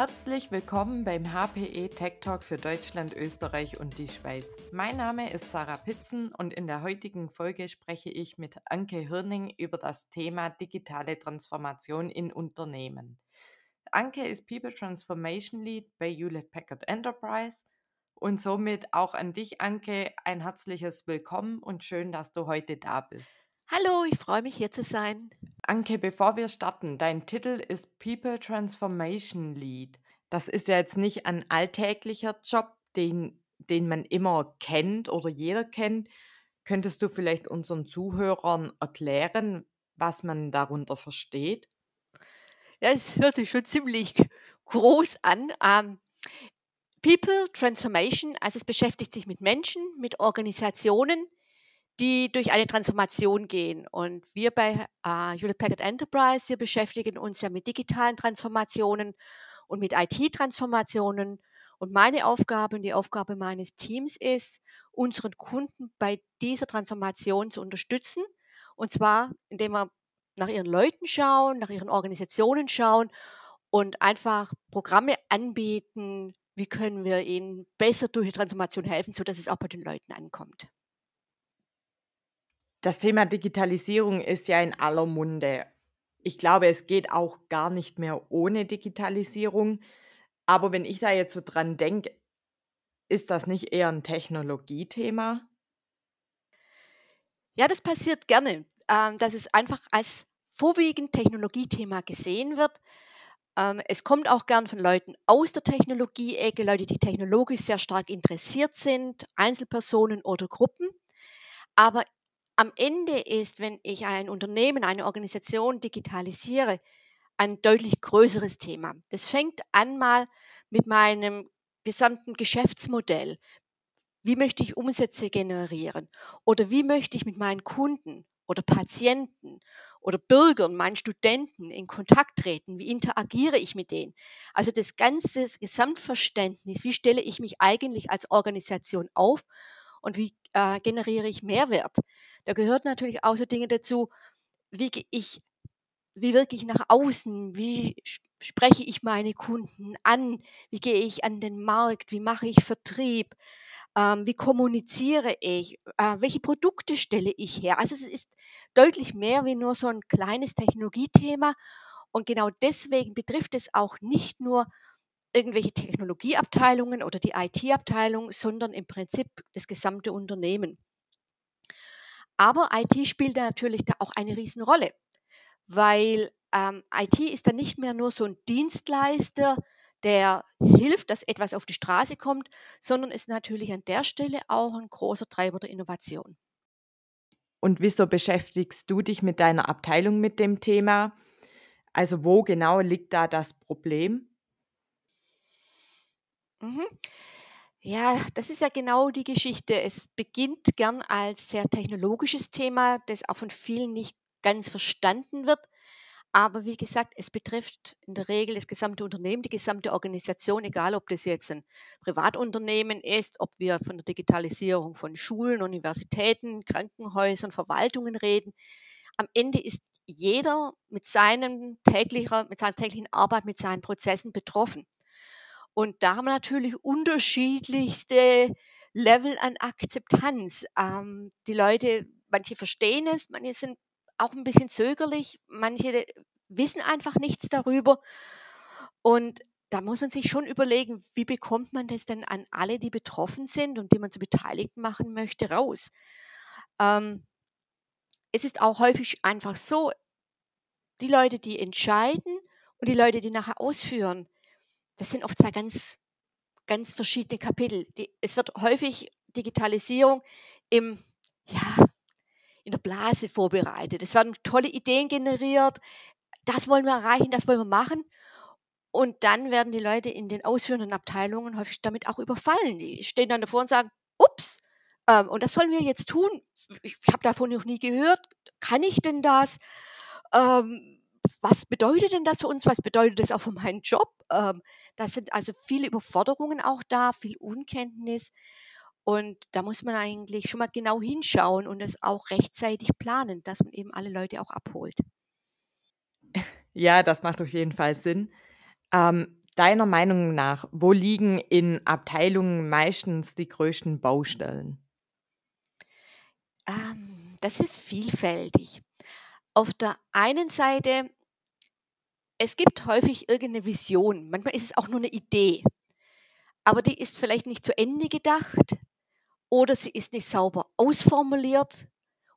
Herzlich willkommen beim HPE Tech Talk für Deutschland, Österreich und die Schweiz. Mein Name ist Sarah Pitzen und in der heutigen Folge spreche ich mit Anke Hirning über das Thema digitale Transformation in Unternehmen. Anke ist People Transformation Lead bei Hewlett Packard Enterprise und somit auch an dich, Anke, ein herzliches Willkommen und schön, dass du heute da bist. Hallo, ich freue mich hier zu sein. Anke, bevor wir starten, dein Titel ist People Transformation Lead. Das ist ja jetzt nicht ein alltäglicher Job, den, den man immer kennt oder jeder kennt. Könntest du vielleicht unseren Zuhörern erklären, was man darunter versteht? Ja, es hört sich schon ziemlich groß an. Ähm, People Transformation, also es beschäftigt sich mit Menschen, mit Organisationen, die durch eine Transformation gehen. Und wir bei äh, Hewlett Packard Enterprise, wir beschäftigen uns ja mit digitalen Transformationen und mit IT-Transformationen. Und meine Aufgabe und die Aufgabe meines Teams ist, unseren Kunden bei dieser Transformation zu unterstützen. Und zwar, indem wir nach ihren Leuten schauen, nach ihren Organisationen schauen und einfach Programme anbieten, wie können wir ihnen besser durch die Transformation helfen, sodass es auch bei den Leuten ankommt. Das Thema Digitalisierung ist ja in aller Munde. Ich glaube, es geht auch gar nicht mehr ohne Digitalisierung. Aber wenn ich da jetzt so dran denke, ist das nicht eher ein Technologiethema? Ja, das passiert gerne, ähm, dass es einfach als vorwiegend Technologiethema gesehen wird. Ähm, es kommt auch gern von Leuten aus der Technologie-Ecke, Leute, die technologisch sehr stark interessiert sind, Einzelpersonen oder Gruppen. Aber am Ende ist, wenn ich ein Unternehmen, eine Organisation digitalisiere, ein deutlich größeres Thema. Das fängt an mal mit meinem gesamten Geschäftsmodell. Wie möchte ich Umsätze generieren? Oder wie möchte ich mit meinen Kunden oder Patienten oder Bürgern, meinen Studenten in Kontakt treten? Wie interagiere ich mit denen? Also das ganze Gesamtverständnis, wie stelle ich mich eigentlich als Organisation auf und wie äh, generiere ich Mehrwert? Da gehört natürlich auch so Dinge dazu, wie ich, wie wirke ich nach außen, wie spreche ich meine Kunden an, wie gehe ich an den Markt, wie mache ich Vertrieb, ähm, wie kommuniziere ich, äh, welche Produkte stelle ich her. Also es ist deutlich mehr wie nur so ein kleines Technologiethema. Und genau deswegen betrifft es auch nicht nur irgendwelche Technologieabteilungen oder die IT-Abteilung, sondern im Prinzip das gesamte Unternehmen. Aber IT spielt da natürlich da auch eine Riesenrolle, weil ähm, IT ist dann nicht mehr nur so ein Dienstleister, der hilft, dass etwas auf die Straße kommt, sondern ist natürlich an der Stelle auch ein großer Treiber der Innovation. Und wieso beschäftigst du dich mit deiner Abteilung mit dem Thema? Also wo genau liegt da das Problem? Mhm. Ja, das ist ja genau die Geschichte. Es beginnt gern als sehr technologisches Thema, das auch von vielen nicht ganz verstanden wird. Aber wie gesagt, es betrifft in der Regel das gesamte Unternehmen, die gesamte Organisation, egal ob das jetzt ein Privatunternehmen ist, ob wir von der Digitalisierung von Schulen, Universitäten, Krankenhäusern, Verwaltungen reden. Am Ende ist jeder mit, seinem täglicher, mit seiner täglichen Arbeit, mit seinen Prozessen betroffen. Und da haben wir natürlich unterschiedlichste Level an Akzeptanz. Ähm, die Leute, manche verstehen es, manche sind auch ein bisschen zögerlich, manche wissen einfach nichts darüber. Und da muss man sich schon überlegen, wie bekommt man das denn an alle, die betroffen sind und die man zu Beteiligten machen möchte, raus. Ähm, es ist auch häufig einfach so, die Leute, die entscheiden und die Leute, die nachher ausführen, das sind oft zwei ganz, ganz verschiedene Kapitel. Die, es wird häufig Digitalisierung im, ja, in der Blase vorbereitet. Es werden tolle Ideen generiert. Das wollen wir erreichen, das wollen wir machen. Und dann werden die Leute in den ausführenden Abteilungen häufig damit auch überfallen. Die stehen dann davor und sagen, ups, ähm, und das sollen wir jetzt tun. Ich, habe davon noch nie gehört. Kann ich denn das? Ähm, was bedeutet denn das für uns? Was bedeutet das auch für meinen Job? Ähm, da sind also viele Überforderungen auch da, viel Unkenntnis. Und da muss man eigentlich schon mal genau hinschauen und es auch rechtzeitig planen, dass man eben alle Leute auch abholt. Ja, das macht auf jeden Fall Sinn. Ähm, deiner Meinung nach, wo liegen in Abteilungen meistens die größten Baustellen? Ähm, das ist vielfältig. Auf der einen Seite, es gibt häufig irgendeine Vision. Manchmal ist es auch nur eine Idee. Aber die ist vielleicht nicht zu Ende gedacht oder sie ist nicht sauber ausformuliert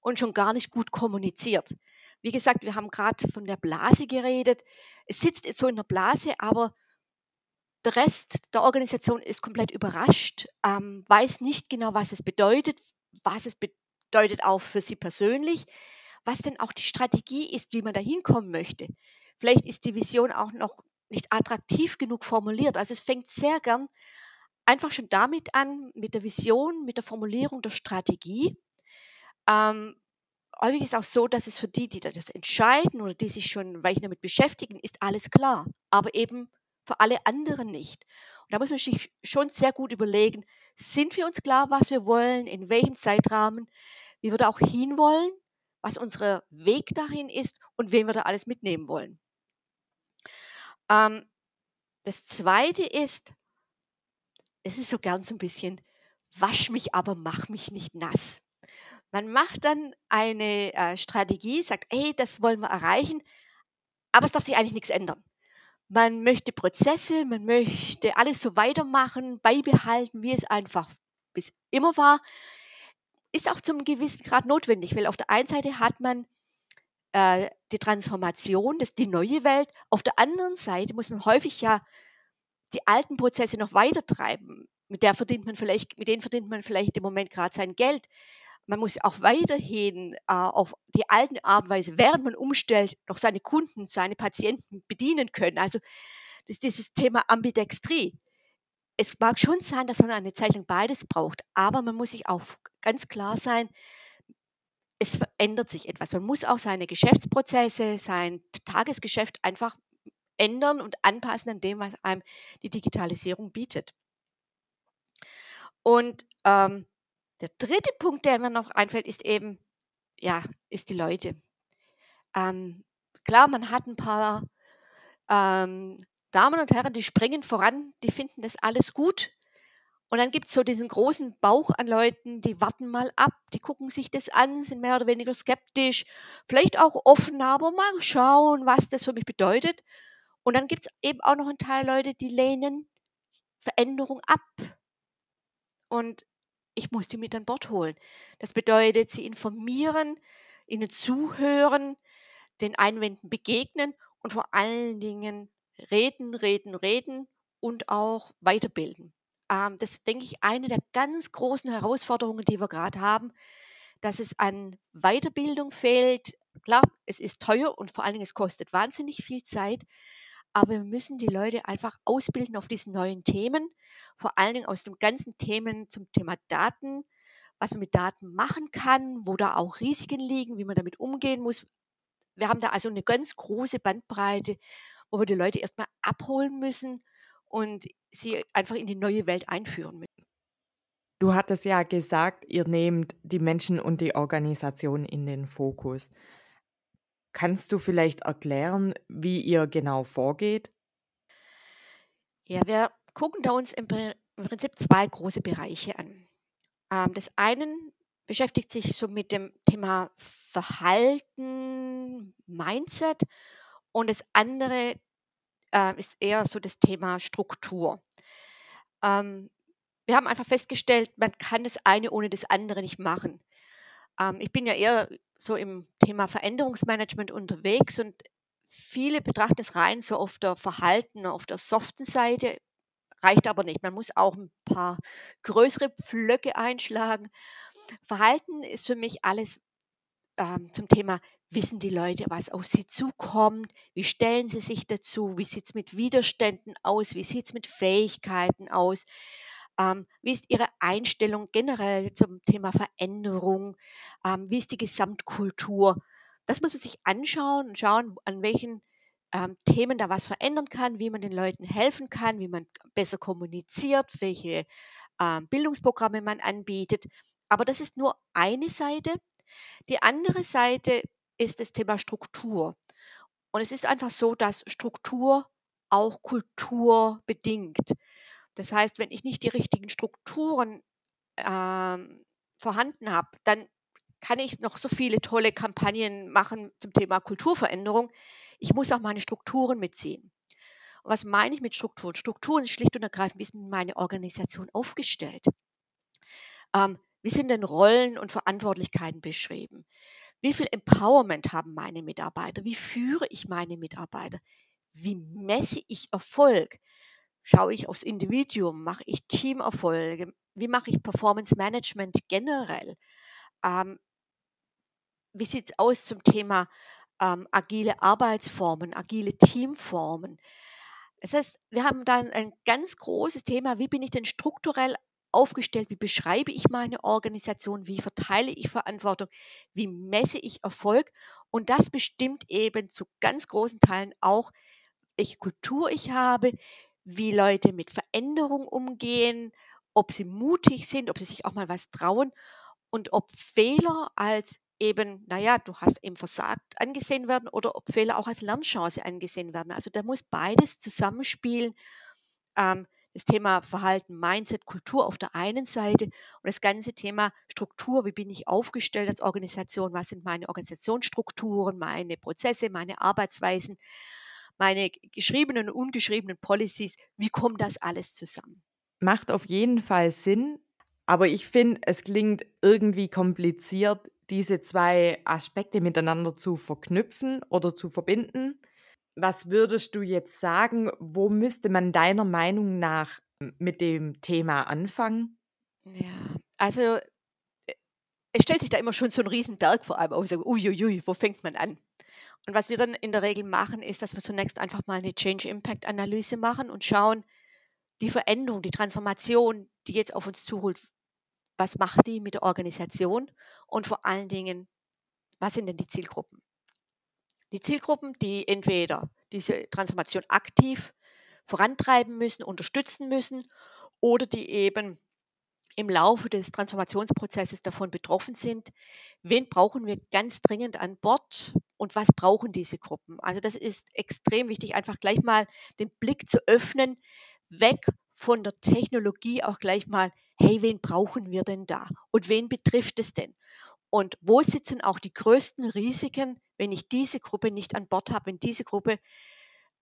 und schon gar nicht gut kommuniziert. Wie gesagt, wir haben gerade von der Blase geredet. Es sitzt jetzt so in der Blase, aber der Rest der Organisation ist komplett überrascht, ähm, weiß nicht genau, was es bedeutet, was es bedeutet auch für sie persönlich, was denn auch die Strategie ist, wie man da hinkommen möchte. Vielleicht ist die Vision auch noch nicht attraktiv genug formuliert. Also es fängt sehr gern einfach schon damit an, mit der Vision, mit der Formulierung der Strategie. Ähm, häufig ist auch so, dass es für die, die das entscheiden oder die sich schon weich damit beschäftigen, ist alles klar, aber eben für alle anderen nicht. Und da muss man sich schon sehr gut überlegen, sind wir uns klar, was wir wollen, in welchem Zeitrahmen, wie wir da auch hinwollen, was unser Weg dahin ist und wen wir da alles mitnehmen wollen. Ähm, das Zweite ist, es ist so gern so ein bisschen, wasch mich, aber mach mich nicht nass. Man macht dann eine äh, Strategie, sagt, hey, das wollen wir erreichen, aber es darf sich eigentlich nichts ändern. Man möchte Prozesse, man möchte alles so weitermachen, beibehalten, wie es einfach bis immer war. Ist auch zum gewissen Grad notwendig, weil auf der einen Seite hat man äh, die Transformation, das die neue Welt. Auf der anderen Seite muss man häufig ja die alten Prozesse noch weiter treiben. Mit der verdient man vielleicht, mit denen verdient man vielleicht im Moment gerade sein Geld. Man muss auch weiterhin äh, auf die alten Art und Weise, während man umstellt, noch seine Kunden, seine Patienten bedienen können. Also das, dieses Thema Ambidextrie. Es mag schon sein, dass man eine Zeit lang beides braucht, aber man muss sich auch ganz klar sein, es verändert sich etwas. Man muss auch seine Geschäftsprozesse, sein Tagesgeschäft einfach ändern und anpassen an dem, was einem die Digitalisierung bietet. Und ähm, der dritte Punkt, der mir noch einfällt, ist eben, ja, ist die Leute. Ähm, klar, man hat ein paar ähm, Damen und Herren, die springen voran, die finden das alles gut. Und dann gibt es so diesen großen Bauch an Leuten, die warten mal ab, die gucken sich das an, sind mehr oder weniger skeptisch, vielleicht auch offen, aber mal schauen, was das für mich bedeutet. Und dann gibt es eben auch noch einen Teil Leute, die lehnen Veränderung ab. Und ich muss die mit an Bord holen. Das bedeutet, sie informieren, ihnen zuhören, den Einwänden begegnen und vor allen Dingen reden, reden, reden und auch weiterbilden. Ähm, das ist, denke ich, eine der ganz großen Herausforderungen, die wir gerade haben, dass es an Weiterbildung fehlt. Klar, es ist teuer und vor allen Dingen es kostet wahnsinnig viel Zeit, aber wir müssen die Leute einfach ausbilden auf diesen neuen Themen, vor allen Dingen aus den ganzen Themen zum Thema Daten, was man mit Daten machen kann, wo da auch Risiken liegen, wie man damit umgehen muss. Wir haben da also eine ganz große Bandbreite, wo wir die Leute erstmal abholen müssen und sie einfach in die neue Welt einführen müssen. Du hattest ja gesagt, ihr nehmt die Menschen und die Organisation in den Fokus. Kannst du vielleicht erklären, wie ihr genau vorgeht? Ja, wir gucken da uns im, Prinzip zwei große Bereiche an. Ähm, das eine beschäftigt sich so mit dem Thema Verhalten, Mindset und das andere äh, ist eher so das Thema Struktur. Ähm, wir haben einfach festgestellt, man kann das eine ohne das andere nicht machen. Ähm, ich bin ja eher so im Thema Veränderungsmanagement unterwegs und viele betrachten es rein so auf der Verhalten, auf der soften Seite, reicht aber nicht. Man muss auch ein paar größere Pflöcke einschlagen. Verhalten ist für mich alles ähm, zum Thema, wissen die Leute, was auf sie zukommt, wie stellen sie sich dazu, wie sieht es mit Widerständen aus, wie sieht es mit Fähigkeiten aus, ähm, wie ist Ihre Einstellung generell zum Thema Veränderung? Ähm, wie ist die Gesamtkultur? Das muss man sich anschauen und schauen, an welchen ähm, Themen da was verändern kann, wie man den Leuten helfen kann, wie man besser kommuniziert, welche ähm, Bildungsprogramme man anbietet. Aber das ist nur eine Seite. Die andere Seite ist das Thema Struktur. Und es ist einfach so, dass Struktur auch kulturbedingt. Das heißt, wenn ich nicht die richtigen Strukturen ähm, vorhanden habe, dann kann ich noch so viele tolle Kampagnen machen zum Thema Kulturveränderung. Ich muss auch meine Strukturen mitziehen. Und was meine ich mit Strukturen? Strukturen ist schlicht und ergreifend, wie ist meine Organisation aufgestellt? Ähm, wie sind denn Rollen und Verantwortlichkeiten beschrieben? Wie viel Empowerment haben meine Mitarbeiter? Wie führe ich meine Mitarbeiter? Wie messe ich Erfolg? Schaue ich aufs Individuum? Mache ich Teamerfolge? Wie mache ich Performance Management generell? Ähm, wie sieht es aus zum Thema ähm, agile Arbeitsformen, agile Teamformen? Das heißt, wir haben dann ein ganz großes Thema, wie bin ich denn strukturell aufgestellt, wie beschreibe ich meine Organisation, wie verteile ich Verantwortung, wie messe ich Erfolg. Und das bestimmt eben zu ganz großen Teilen auch, welche Kultur ich habe, wie Leute mit Veränderung umgehen, ob sie mutig sind, ob sie sich auch mal was trauen und ob Fehler als eben, naja, du hast eben versagt angesehen werden oder ob Fehler auch als Lernchance angesehen werden. Also da muss beides zusammenspielen. Ähm, das Thema Verhalten, Mindset, Kultur auf der einen Seite und das ganze Thema Struktur, wie bin ich aufgestellt als Organisation, was sind meine Organisationsstrukturen, meine Prozesse, meine Arbeitsweisen, meine geschriebenen und ungeschriebenen Policies, wie kommt das alles zusammen? Macht auf jeden Fall Sinn, aber ich finde, es klingt irgendwie kompliziert, diese zwei Aspekte miteinander zu verknüpfen oder zu verbinden. Was würdest du jetzt sagen, wo müsste man deiner Meinung nach mit dem Thema anfangen? Ja, also äh, es stellt sich da immer schon so ein Riesenberg vor allem auf, so, uiuiui, wo fängt man an? Und was wir dann in der Regel machen, ist, dass wir zunächst einfach mal eine Change Impact Analyse machen und schauen, die Veränderung, die Transformation, die jetzt auf uns zuholt, was macht die mit der Organisation und vor allen Dingen, was sind denn die Zielgruppen? Die Zielgruppen, die entweder diese Transformation aktiv vorantreiben müssen, unterstützen müssen oder die eben im Laufe des Transformationsprozesses davon betroffen sind. Wen brauchen wir ganz dringend an Bord und was brauchen diese Gruppen? Also das ist extrem wichtig, einfach gleich mal den Blick zu öffnen, weg von der Technologie auch gleich mal, hey, wen brauchen wir denn da und wen betrifft es denn? Und wo sitzen auch die größten Risiken, wenn ich diese Gruppe nicht an Bord habe, wenn diese Gruppe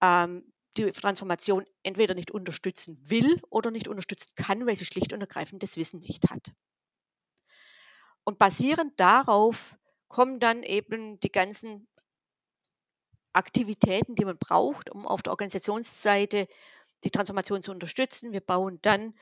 ähm, die Transformation entweder nicht unterstützen will oder nicht unterstützen kann, weil sie schlicht und ergreifend das Wissen nicht hat. Und basierend darauf kommen dann eben die ganzen Aktivitäten, die man braucht, um auf der Organisationsseite die Transformation zu unterstützen. Wir bauen dann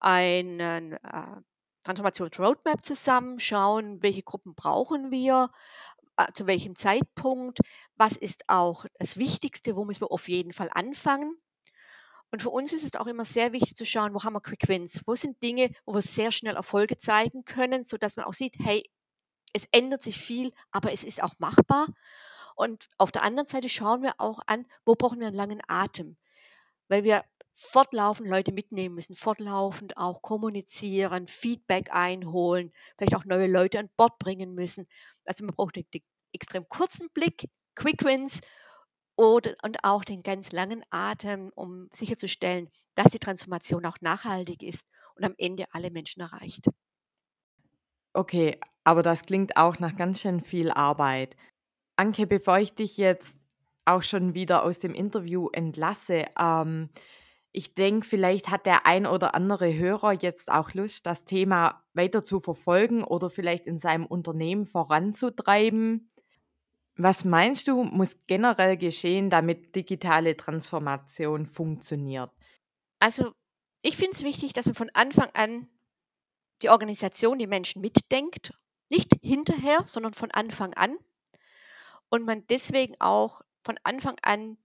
einen äh, Transformationsroadmap zusammen, schauen, welche Gruppen brauchen wir, zu welchem Zeitpunkt, was ist auch das Wichtigste, wo müssen wir auf jeden Fall anfangen. Und für uns ist es auch immer sehr wichtig zu schauen, wo haben wir Quick Wins, wo sind Dinge, wo wir sehr schnell Erfolge zeigen können, sodass man auch sieht, hey, es ändert sich viel, aber es ist auch machbar. Und auf der anderen Seite schauen wir auch an, wo brauchen wir einen langen Atem, weil wir fortlaufend Leute mitnehmen müssen, fortlaufend auch kommunizieren, Feedback einholen, vielleicht auch neue Leute an Bord bringen müssen. Also man braucht den, extrem kurzen Blick, Quick Wins oder, und auch den ganz langen Atem, um sicherzustellen, dass die Transformation auch nachhaltig ist und am Ende alle Menschen erreicht. Okay, aber das klingt auch nach ganz schön viel Arbeit. Anke, bevor ich dich jetzt auch schon wieder aus dem Interview entlasse, ähm, ich denke, vielleicht hat der ein oder andere Hörer jetzt auch Lust, das Thema weiter zu verfolgen oder vielleicht in seinem Unternehmen voranzutreiben. Was meinst du, muss generell geschehen, damit digitale Transformation funktioniert? Also, ich finde es wichtig, dass man von Anfang an die Organisation, die Menschen mitdenkt, nicht hinterher, sondern von Anfang an. Und man deswegen auch von Anfang an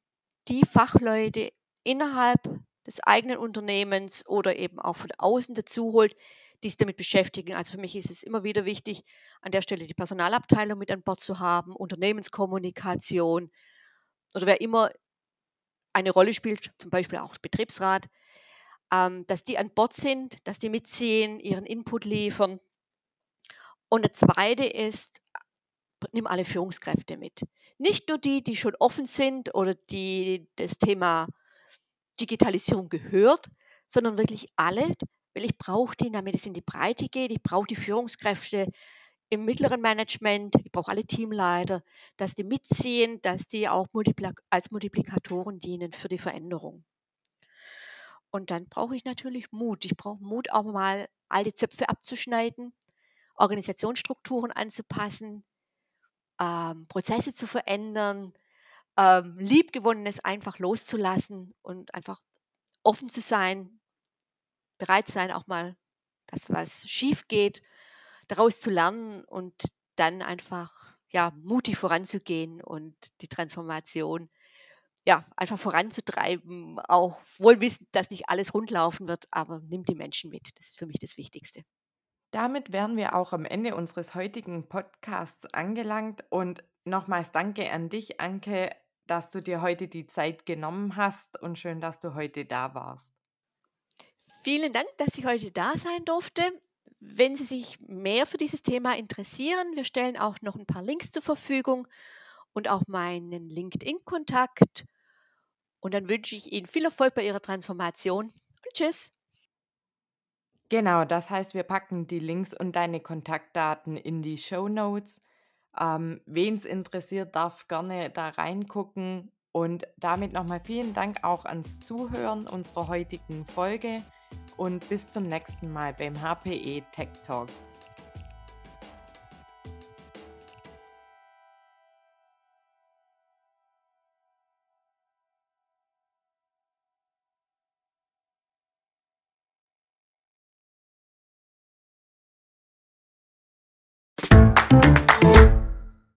die Fachleute innerhalb des eigenen Unternehmens oder eben auch von außen dazu holt, die sich damit beschäftigen. Also für mich ist es immer wieder wichtig, an der Stelle die Personalabteilung mit an Bord zu haben, Unternehmenskommunikation oder wer immer eine Rolle spielt, zum Beispiel auch Betriebsrat, ähm, dass die an Bord sind, dass die mitziehen, ihren Input liefern. Und das Zweite ist, nimm alle Führungskräfte mit. Nicht nur die, die schon offen sind oder die das Thema Digitalisierung gehört, sondern wirklich alle, weil ich brauche die, damit es in die Breite geht. Ich brauche die Führungskräfte im mittleren Management, ich brauche alle Teamleiter, dass die mitziehen, dass die auch als Multiplikatoren dienen für die Veränderung. Und dann brauche ich natürlich Mut. Ich brauche Mut, auch mal alte Zöpfe abzuschneiden, Organisationsstrukturen anzupassen, ähm, Prozesse zu verändern, ähm, Liebgewonnenes einfach loszulassen und einfach offen zu sein, bereit sein, auch mal das, was schief geht, daraus zu lernen und dann einfach ja, mutig voranzugehen und die Transformation ja, einfach voranzutreiben, auch wohl wissend, dass nicht alles rundlaufen wird, aber nimmt die Menschen mit. Das ist für mich das Wichtigste. Damit wären wir auch am Ende unseres heutigen Podcasts angelangt und nochmals danke an dich, Anke, dass du dir heute die Zeit genommen hast und schön, dass du heute da warst. Vielen Dank, dass ich heute da sein durfte. Wenn Sie sich mehr für dieses Thema interessieren, wir stellen auch noch ein paar Links zur Verfügung und auch meinen LinkedIn-Kontakt. Und dann wünsche ich Ihnen viel Erfolg bei Ihrer Transformation und tschüss. Genau, das heißt, wir packen die Links und deine Kontaktdaten in die Show Notes. Ähm, Wen es interessiert, darf gerne da reingucken. Und damit nochmal vielen Dank auch ans Zuhören unserer heutigen Folge und bis zum nächsten Mal beim HPE Tech Talk.